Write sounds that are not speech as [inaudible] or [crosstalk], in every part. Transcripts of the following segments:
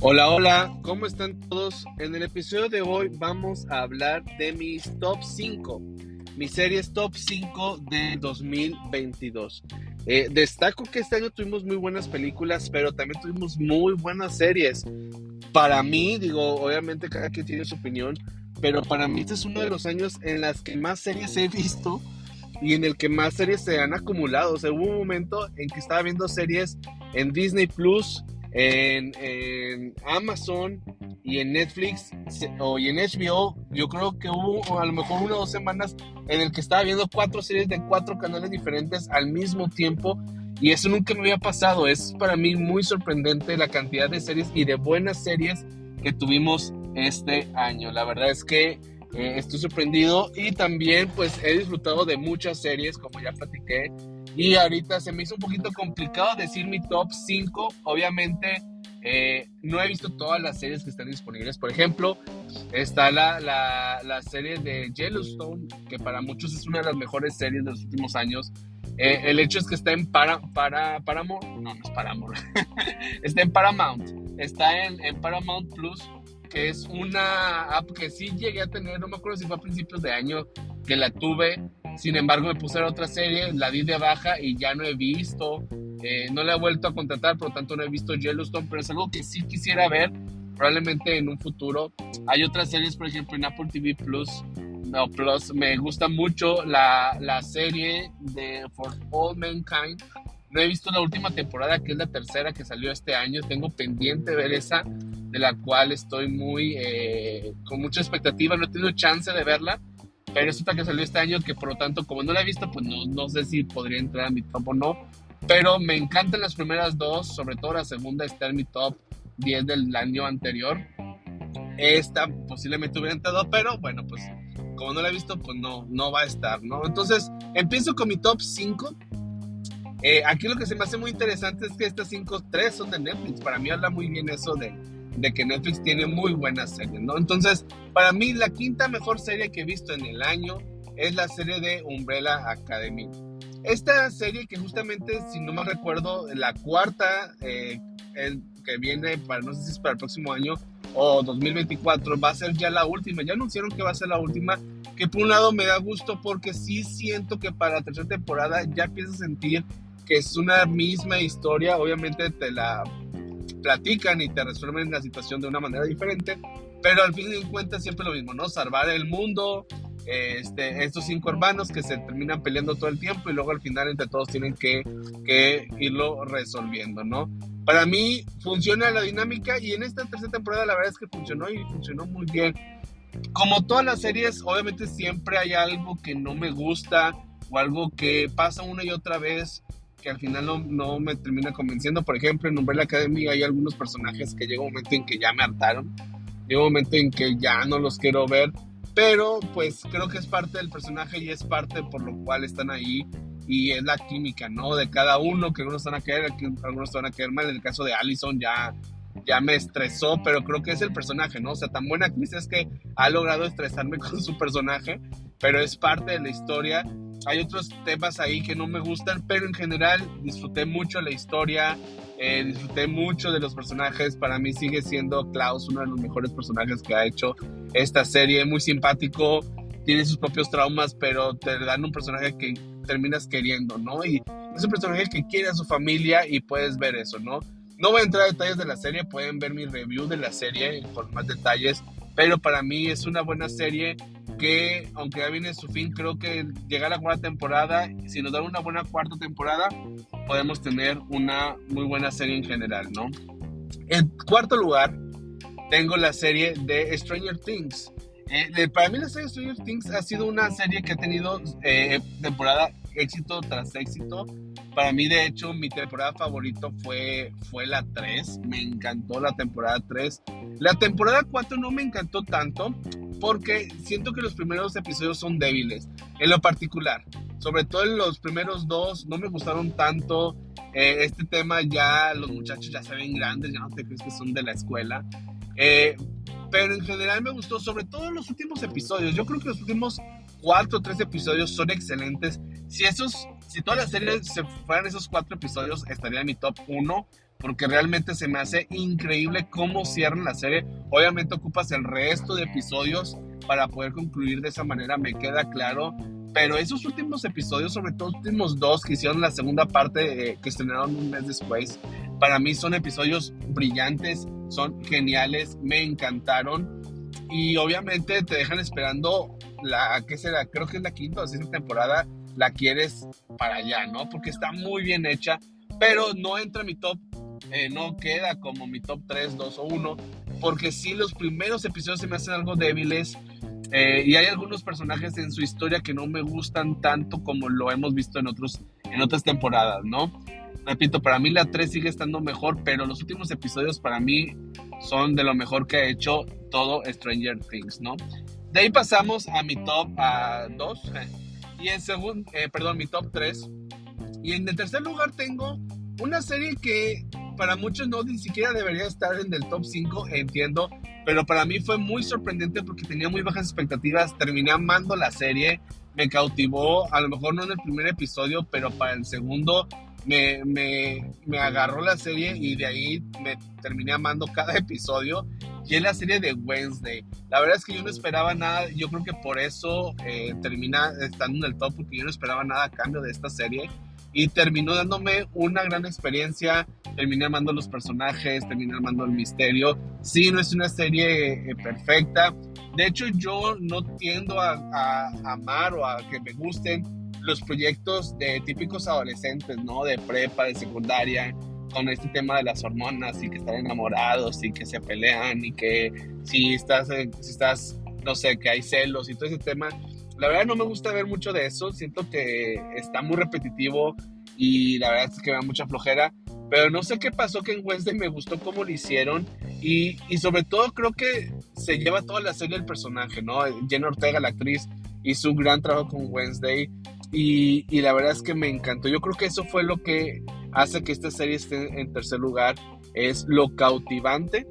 Hola, hola, ¿cómo están todos? En el episodio de hoy vamos a hablar de mis top 5, mis series top 5 de 2022. Eh, destaco que este año tuvimos muy buenas películas, pero también tuvimos muy buenas series. Para mí, digo, obviamente cada quien tiene su opinión, pero para mí este es uno de los años en las que más series he visto y en el que más series se han acumulado. O sea, hubo un momento en que estaba viendo series en Disney Plus, en, Amazon y en Netflix o y en HBO, yo creo que hubo a lo mejor una o dos semanas en el que estaba viendo cuatro series de cuatro canales diferentes al mismo tiempo y eso nunca me había pasado. Es para mí muy sorprendente la cantidad de series y de buenas series que tuvimos este año. La verdad es que eh, estoy sorprendido y también pues he disfrutado de muchas series como ya platiqué y ahorita se me hizo un poquito complicado decir mi top 5. Obviamente, eh, no he visto todas las series que están disponibles. Por ejemplo, está la, la, la, serie de Yellowstone, que para muchos es una de las mejores series de los últimos años. Eh, el hecho es que está en para, para, Paramount. No, no es Paramount. [laughs] está en Paramount. Está en, en Paramount Plus, que es una app que sí llegué a tener. No me acuerdo si fue a principios de año que la tuve sin embargo, me puse a otra serie, la di de baja y ya no he visto. Eh, no la he vuelto a contratar, por lo tanto no he visto Yellowstone, pero es algo que sí quisiera ver, probablemente en un futuro. Hay otras series, por ejemplo, en Apple TV Plus. No, Plus, me gusta mucho la, la serie de For All Mankind. No he visto la última temporada, que es la tercera que salió este año. Tengo pendiente ver esa, de la cual estoy muy eh, con mucha expectativa. No he tenido chance de verla, pero es otra que salió este año que por lo tanto como no la he visto pues no, no sé si podría entrar a mi top o no pero me encantan las primeras dos sobre todo la segunda está en mi top 10 del año anterior esta posiblemente hubiera entrado pero bueno pues como no la he visto pues no, no va a estar ¿no? entonces empiezo con mi top 5 eh, aquí lo que se me hace muy interesante es que estas 5 3 son de Netflix para mí habla muy bien eso de de que Netflix tiene muy buenas series, ¿no? Entonces, para mí la quinta mejor serie que he visto en el año es la serie de Umbrella Academy. Esta serie que justamente, si no me recuerdo, la cuarta eh, que viene, para, no sé si es para el próximo año o 2024, va a ser ya la última. Ya anunciaron que va a ser la última, que por un lado me da gusto porque sí siento que para la tercera temporada ya empiezo a sentir que es una misma historia. Obviamente te la platican y te resuelven la situación de una manera diferente, pero al fin y cuentas siempre lo mismo, ¿no? Salvar el mundo, este, estos cinco hermanos que se terminan peleando todo el tiempo y luego al final entre todos tienen que, que irlo resolviendo, ¿no? Para mí funciona la dinámica y en esta tercera temporada la verdad es que funcionó y funcionó muy bien. Como todas las series, obviamente siempre hay algo que no me gusta o algo que pasa una y otra vez que al final no, me termina convenciendo. Por ejemplo, en Umbrella Academy hay algunos personajes que llega un momento en que ya me hartaron, llega un momento en que ya no los quiero ver, pero pues creo que es parte del personaje y es parte por lo cual están ahí y es la química, ¿no? De cada uno, que algunos van a caer, que algunos van a caer mal. En el caso de Allison ya, ya me estresó, pero creo que es el personaje, ¿no? O sea, tan buena actriz es que ha logrado estresarme [laughs] con su personaje, pero es parte de la historia hay otros temas ahí que no me gustan, pero en general disfruté mucho la historia, eh, disfruté mucho de los personajes. Para mí sigue siendo Klaus uno de los mejores personajes que ha hecho esta serie. Muy simpático, tiene sus propios traumas, pero te dan un personaje que terminas queriendo, ¿no? Y es un personaje que quiere a su familia y puedes ver eso, ¿no? No voy a entrar a detalles de la serie, pueden ver mi review de la serie con más detalles, pero para mí es una buena serie que aunque ya viene su fin, creo que llega la cuarta temporada, si nos dan una buena cuarta temporada, podemos tener una muy buena serie en general, ¿no? En cuarto lugar, tengo la serie de Stranger Things. Eh, para mí la serie Stranger Things ha sido una serie que ha tenido eh, temporada éxito tras éxito. Para mí, de hecho, mi temporada favorita fue, fue la 3. Me encantó la temporada 3. La temporada 4 no me encantó tanto porque siento que los primeros episodios son débiles, en lo particular. Sobre todo en los primeros dos no me gustaron tanto. Eh, este tema ya los muchachos ya se ven grandes, ya no te crees que son de la escuela. Eh, pero en general me gustó, sobre todo los últimos episodios. Yo creo que los últimos cuatro o tres episodios son excelentes. Si esos, si todas las series se fueran esos cuatro episodios, estaría en mi top 1. Porque realmente se me hace increíble cómo cierran la serie. Obviamente ocupas el resto de episodios para poder concluir de esa manera, me queda claro. Pero esos últimos episodios, sobre todo los últimos dos que hicieron la segunda parte, eh, que estrenaron un mes después, para mí son episodios brillantes, son geniales, me encantaron. Y obviamente te dejan esperando la, ¿qué será? Creo que es la quinta o sexta temporada, la quieres para allá, ¿no? Porque está muy bien hecha, pero no entra en mi top eh, no queda como mi top 3, 2 o 1, porque sí los primeros episodios se me hacen algo débiles eh, y hay algunos personajes en su historia que no me gustan tanto como lo hemos visto en, otros, en otras temporadas, ¿no? Repito, para mí la 3 sigue estando mejor, pero los últimos episodios para mí son de lo mejor que ha hecho todo Stranger Things, ¿no? De ahí pasamos a mi top 2 [laughs] y en segundo, eh, perdón, mi top 3. Y en el tercer lugar tengo una serie que para muchos no ni siquiera debería estar en el top 5, entiendo, pero para mí fue muy sorprendente porque tenía muy bajas expectativas, terminé amando la serie, me cautivó, a lo mejor no en el primer episodio, pero para el segundo me, me, me agarró la serie y de ahí me terminé amando cada [laughs] episodio. Y es la serie de Wednesday. La verdad es que yo no esperaba nada. Yo creo que por eso eh, termina estando en el top, porque yo no esperaba nada a cambio de esta serie y terminó dándome una gran experiencia. Terminé amando los personajes, terminé amando el misterio. Sí, no es una serie eh, perfecta. De hecho, yo no tiendo a, amar o a que me gusten los proyectos de típicos adolescentes, ¿no? De prepa, de secundaria, con este tema de las hormonas y que están enamorados y que se pelean y que si estás, si estás, no sé, que hay celos y todo ese tema la verdad no me gusta ver mucho de eso, siento que está muy repetitivo y la verdad es que me da mucha flojera, pero no sé qué pasó que en Wednesday me gustó cómo lo hicieron y, y sobre todo creo que se lleva toda la serie el personaje, ¿no? Jenna Ortega, la actriz, hizo un gran trabajo con Wednesday y, y la verdad es que me encantó. Yo creo que eso fue lo que hace que esta serie esté en tercer lugar, es lo cautivante,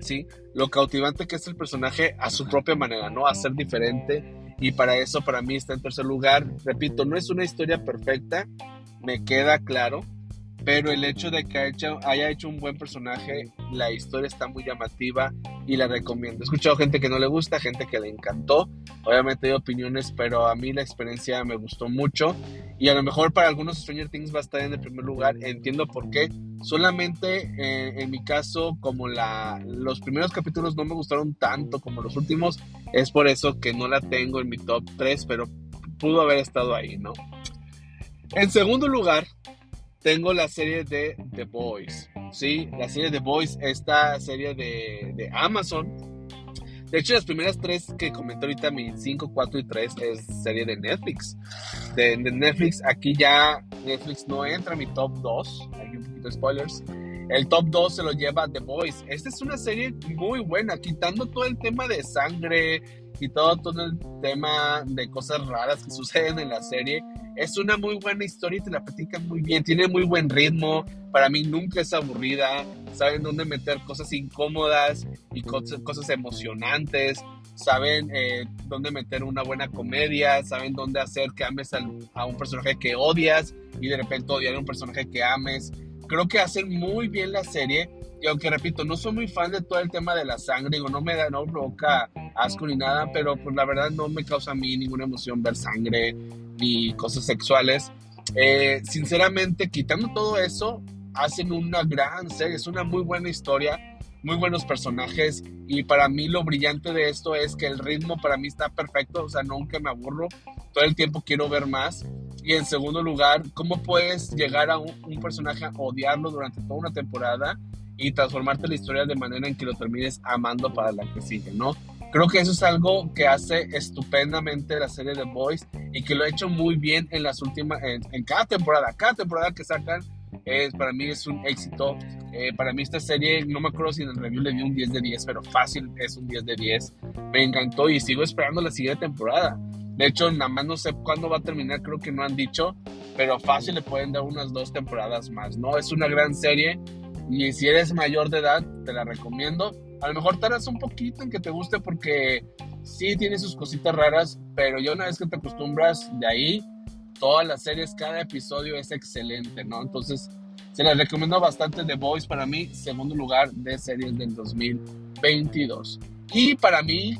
¿sí? Lo cautivante que es el personaje a su propia manera, ¿no? A ser diferente y para eso para mí está en tercer lugar. Repito, no es una historia perfecta, me queda claro, pero el hecho de que haya hecho, un buen personaje, la historia está muy llamativa y la recomiendo. He escuchado gente que no le gusta, gente que le encantó. Obviamente hay opiniones, pero a mí la experiencia me gustó mucho. Y a lo mejor para algunos Stranger Things va a estar en el primer lugar. Entiendo por qué. Solamente eh, en mi caso, como la, los primeros capítulos no me gustaron tanto como los últimos, es por eso que no la tengo en mi top 3, pero pudo haber estado ahí, ¿no? En segundo lugar, tengo la serie de The Boys. Sí, la serie The Boys, esta serie de, de Amazon. De hecho, las primeras tres que comenté ahorita, mi 5, 4 y 3, es serie de Netflix. De, de, Netflix, aquí ya Netflix no entra en mi top 2. Hay un poquito de spoilers. El top 2 se lo lleva The Boys. Esta es una serie muy buena, quitando todo el tema de sangre y todo, todo el tema de cosas raras que suceden en la serie. Es una muy buena historia y te la platican muy bien. Tiene muy buen ritmo. Para mí nunca es aburrida. Saben dónde meter cosas incómodas y cosas, cosas emocionantes. Saben eh, dónde meter una buena comedia. Saben dónde hacer que ames a un personaje que odias y de repente odiar a un personaje que ames. Creo que hacen muy bien la serie. Y aunque repito, no soy muy fan de todo el tema de la sangre, digo, no me da, no provoca asco ni nada, pero pues la verdad no me causa a mí ninguna emoción ver sangre ni cosas sexuales. Eh, sinceramente, quitando todo eso, hacen una gran serie, es una muy buena historia, muy buenos personajes y para mí lo brillante de esto es que el ritmo para mí está perfecto, o sea, nunca me aburro, todo el tiempo quiero ver más. Y en segundo lugar, ¿cómo puedes llegar a un, un personaje a odiarlo durante toda una temporada y transformarte la historia de manera en que lo termines amando para la que sigue, ¿no? Creo que eso es algo que hace estupendamente la serie de Boys y que lo ha hecho muy bien en las últimas, en, cada temporada. Cada temporada que sacan, es, para mí es un éxito. Eh, para mí esta serie, no me acuerdo si en el review le di un 10 de 10, pero fácil es un 10 de 10. Me encantó y sigo esperando la siguiente temporada. De hecho, nada más no sé cuándo va a terminar, creo que no han dicho, pero fácil le pueden dar unas dos temporadas más, ¿no? Es una gran serie y si eres mayor de edad, te la recomiendo a lo mejor tardas un poquito en que te guste porque sí tiene sus cositas raras, pero ya una vez que te acostumbras de ahí, todas las series, cada episodio es excelente, ¿no? Entonces, Se les recomiendo bastante The Voice para mí, segundo lugar de series del 2022. Y para mí,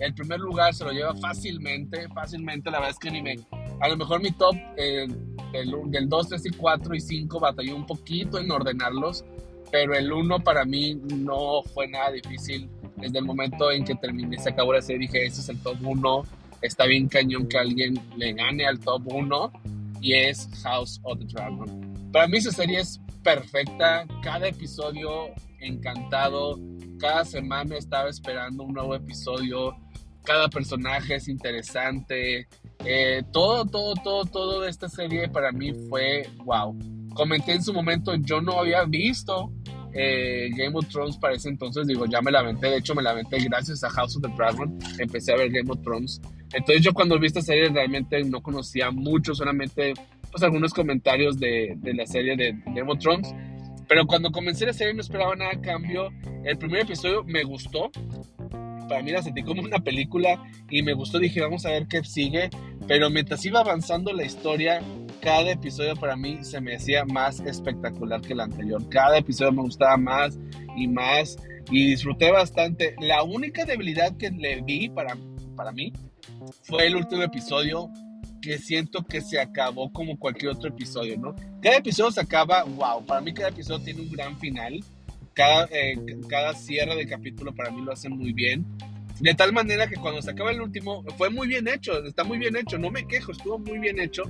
el primer lugar se lo lleva fácilmente, fácilmente, la verdad es que ni me... A lo mejor mi top eh, del, 2, 3 y 4 y 5 batalló un poquito en ordenarlos, pero el 1 para mí no fue nada difícil. Desde el momento en que terminé, se acabó la serie, dije, ese es el top 1, está bien cañón que alguien le gane al top 1 y es House of the Dragon. Para mí esa serie es perfecta, cada episodio encantado, cada semana estaba esperando un nuevo episodio, cada personaje es interesante, eh, todo, todo, todo, todo de esta serie para mí fue wow. Comenté en su momento, yo no había visto eh, Game of Thrones para ese entonces, digo, ya me la aventé, de hecho me la aventé gracias a House of the Dragon, empecé a ver Game of Thrones. Entonces yo cuando vi esta serie realmente no conocía mucho, solamente pues algunos comentarios de, de la serie de Game of Thrones. Pero cuando comencé la serie no esperaba nada a cambio. El primer episodio me gustó. Para mí la sentí como una película y me gustó. Dije, vamos a ver qué sigue. Pero mientras iba avanzando la historia, cada episodio para mí se me hacía más espectacular que el anterior. Cada episodio me gustaba más y más y disfruté bastante. La única debilidad que le vi para, para mí fue el último episodio que siento que se acabó como cualquier otro episodio, ¿no? Cada episodio se acaba, wow, para mí cada episodio tiene un gran final, cada, eh, cada cierre de capítulo para mí lo hacen muy bien, de tal manera que cuando se acaba el último, fue muy bien hecho, está muy bien hecho, no me quejo, estuvo muy bien hecho,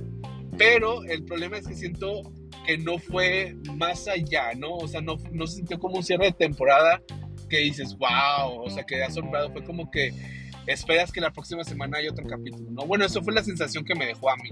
pero el problema es que siento que no fue más allá, ¿no? O sea, no, no se sintió como un cierre de temporada que dices, wow, o sea, que asombrado, fue como que esperas que la próxima semana haya otro capítulo, ¿no? Bueno, eso fue la sensación que me dejó a mí.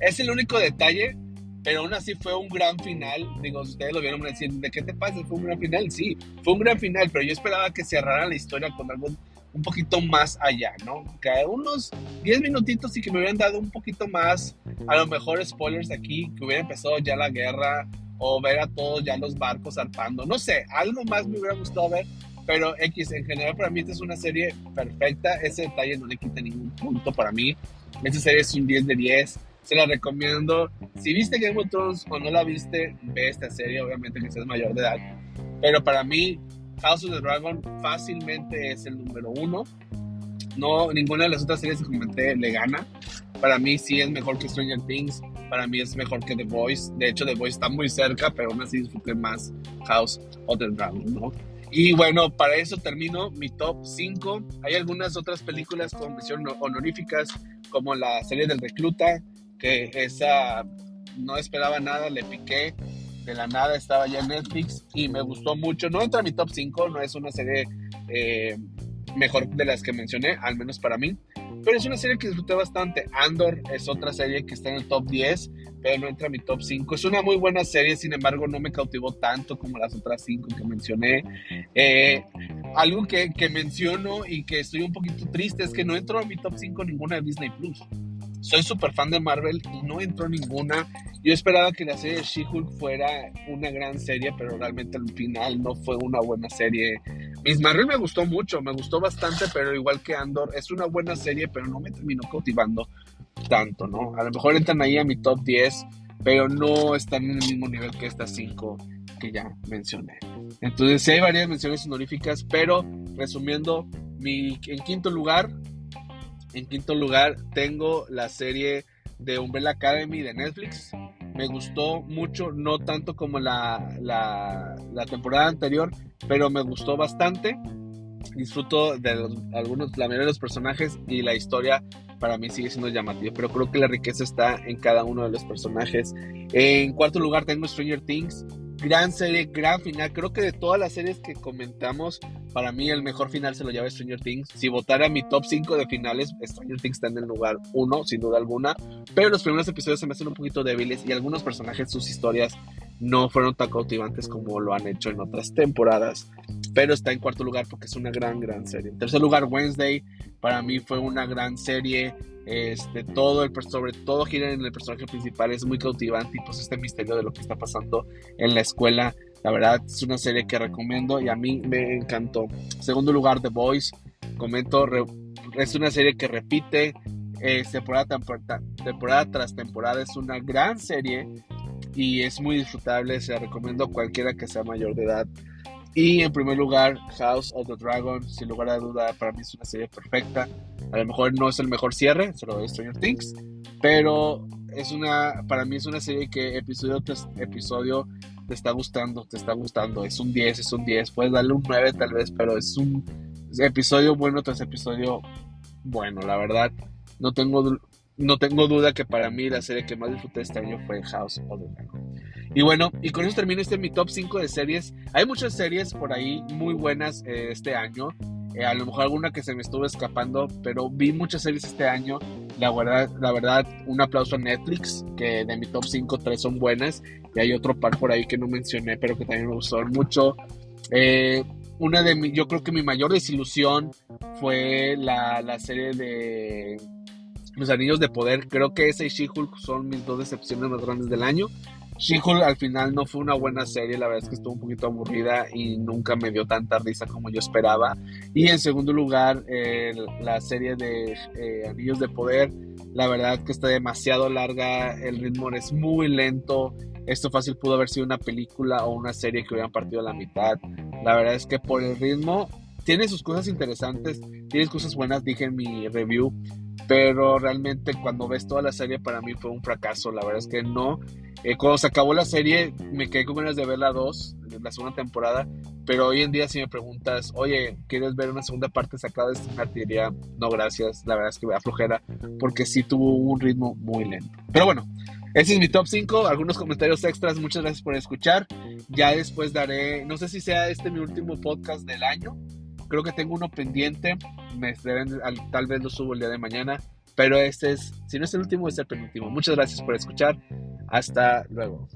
Es el único detalle, pero aún así fue un gran final. Digo, ustedes lo vieron decir, ¿de qué te pasa? ¿Fue un gran final? Sí, fue un gran final, pero yo esperaba que cerrara la historia con algo un poquito más allá, ¿no? Que unos 10 minutitos y que me hubieran dado un poquito más, a lo mejor spoilers aquí, que hubiera empezado ya la guerra o ver a todos ya los barcos zarpando, no sé, algo más me hubiera gustado ver, pero X, en general para mí esta es una serie perfecta. Ese detalle no le quita ningún punto para mí. Esta serie es un 10 de 10. Se la recomiendo. Si viste Game of Thrones o no la viste, ve esta serie. Obviamente que seas mayor de edad. Pero para mí, House of the Dragon fácilmente es el número uno. No, ninguna de las otras series que comenté le gana. Para mí sí es mejor que Stranger Things. Para mí es mejor que The Voice. De hecho, The Voice está muy cerca, pero aún así disfruté más House of the Dragon, ¿no? Y bueno, para eso termino mi top 5. Hay algunas otras películas con mención honoríficas, como la serie del recluta, que esa no esperaba nada, le piqué de la nada, estaba ya en Netflix y me gustó mucho. No entra en mi top 5, no es una serie eh, mejor de las que mencioné, al menos para mí. Pero es una serie que disfruté bastante. Andor es otra serie que está en el top 10, pero no entra en mi top 5. Es una muy buena serie, sin embargo, no me cautivó tanto como las otras 5 que mencioné. Eh, algo que, que menciono y que estoy un poquito triste es que no entró en mi top 5 ninguna de Disney Plus soy súper fan de Marvel y no entró ninguna. Yo esperaba que la serie de She-Hulk fuera una gran serie, pero realmente al final no fue una buena serie. Miss Marvel me gustó mucho, me gustó bastante, pero igual que Andor, es una buena serie, pero no me terminó cautivando tanto, ¿no? A lo mejor entran ahí a mi top 10, pero no están en el mismo nivel que estas 5 que ya mencioné. Entonces, sí hay varias menciones honoríficas, pero resumiendo, mi, en quinto lugar, en quinto lugar, tengo la serie de Umbrella Academy de Netflix. Me gustó mucho, no tanto como la, la, temporada anterior, pero me gustó bastante. Disfruto de algunos, la mayoría de los personajes y la historia para mí sigue siendo llamativa, pero creo que la riqueza está en cada uno de los personajes. En cuarto lugar tengo Stranger Things gran serie, gran final. Creo que de todas las series que comentamos, para mí el mejor final se lo lleva Stranger Things. Si votara mi top 5 de finales, Stranger Things está en el lugar 1, sin duda alguna. Pero los primeros episodios se me hacen un poquito débiles y algunos personajes, sus historias no fueron tan cautivantes como lo han hecho en otras temporadas. Pero está en cuarto lugar porque es una gran, gran serie. En tercer lugar, Wednesday. Para mí fue una gran serie este, todo el, sobre todo gira en el personaje principal, es muy cautivante y pues este misterio de lo que está pasando en la escuela, la verdad es una serie que recomiendo y a mí me encantó. Segundo lugar, The Boys, comento, es una serie que repite temporada, temporada tras temporada, es una gran serie y es muy disfrutable, se la recomiendo a cualquiera que sea mayor de edad. Y en primer lugar, House of the Dragon, sin lugar a duda, para mí es una serie perfecta. A lo mejor no es el mejor cierre, solo de Stranger Things, pero es una, para mí es una serie que episodio tras episodio te está gustando, te está gustando. Es un 10, es un 10. Puedes darle un 9 tal vez, pero es un episodio bueno tras episodio bueno, la verdad. No tengo, no tengo duda que para mí la serie que más disfruté este año fue House of the Dragon. Y bueno, y con eso termino este mi top 5 de series. Hay muchas series por ahí muy buenas eh, este año. Eh, a lo mejor alguna que se me estuvo escapando, pero vi muchas series este año. La verdad, la verdad, un aplauso a Netflix, que de mi top 5, tres son buenas. Y hay otro par por ahí que no mencioné, pero que también me gustaron mucho. Eh, una de mi, yo creo que mi mayor desilusión fue la, la serie de Los Anillos de Poder. Creo que ese y She-Hulk son mis dos decepciones más grandes del año. She-Hulk al final no fue una buena serie, la verdad es que estuvo un poquito aburrida y nunca me dio tanta risa como yo esperaba. Y en segundo lugar, la serie de eh, Anillos de Poder, la verdad que está demasiado larga, el ritmo es muy lento. Esto fácil pudo haber sido una película o una serie que hubieran partido a la mitad. La verdad es que por el ritmo tiene sus cosas interesantes, tiene cosas buenas, dije en mi review, pero realmente cuando ves toda la serie para mí fue un fracaso, la verdad es que no. Eh, cuando se acabó la serie me quedé con ganas de ver la 2, la segunda temporada, pero hoy en día si me preguntas, oye, ¿quieres ver una segunda parte sacada de esta te no gracias, la verdad es que me aflojera, porque sí tuvo un ritmo muy lento. Pero bueno, ese es mi top 5, algunos comentarios extras, muchas gracias por escuchar. Ya después daré, no sé si sea este mi último podcast del año, creo que tengo uno pendiente, me tal vez lo subo el día de mañana, pero este es, si no es el último, es el penúltimo. Muchas gracias por escuchar, hasta luego.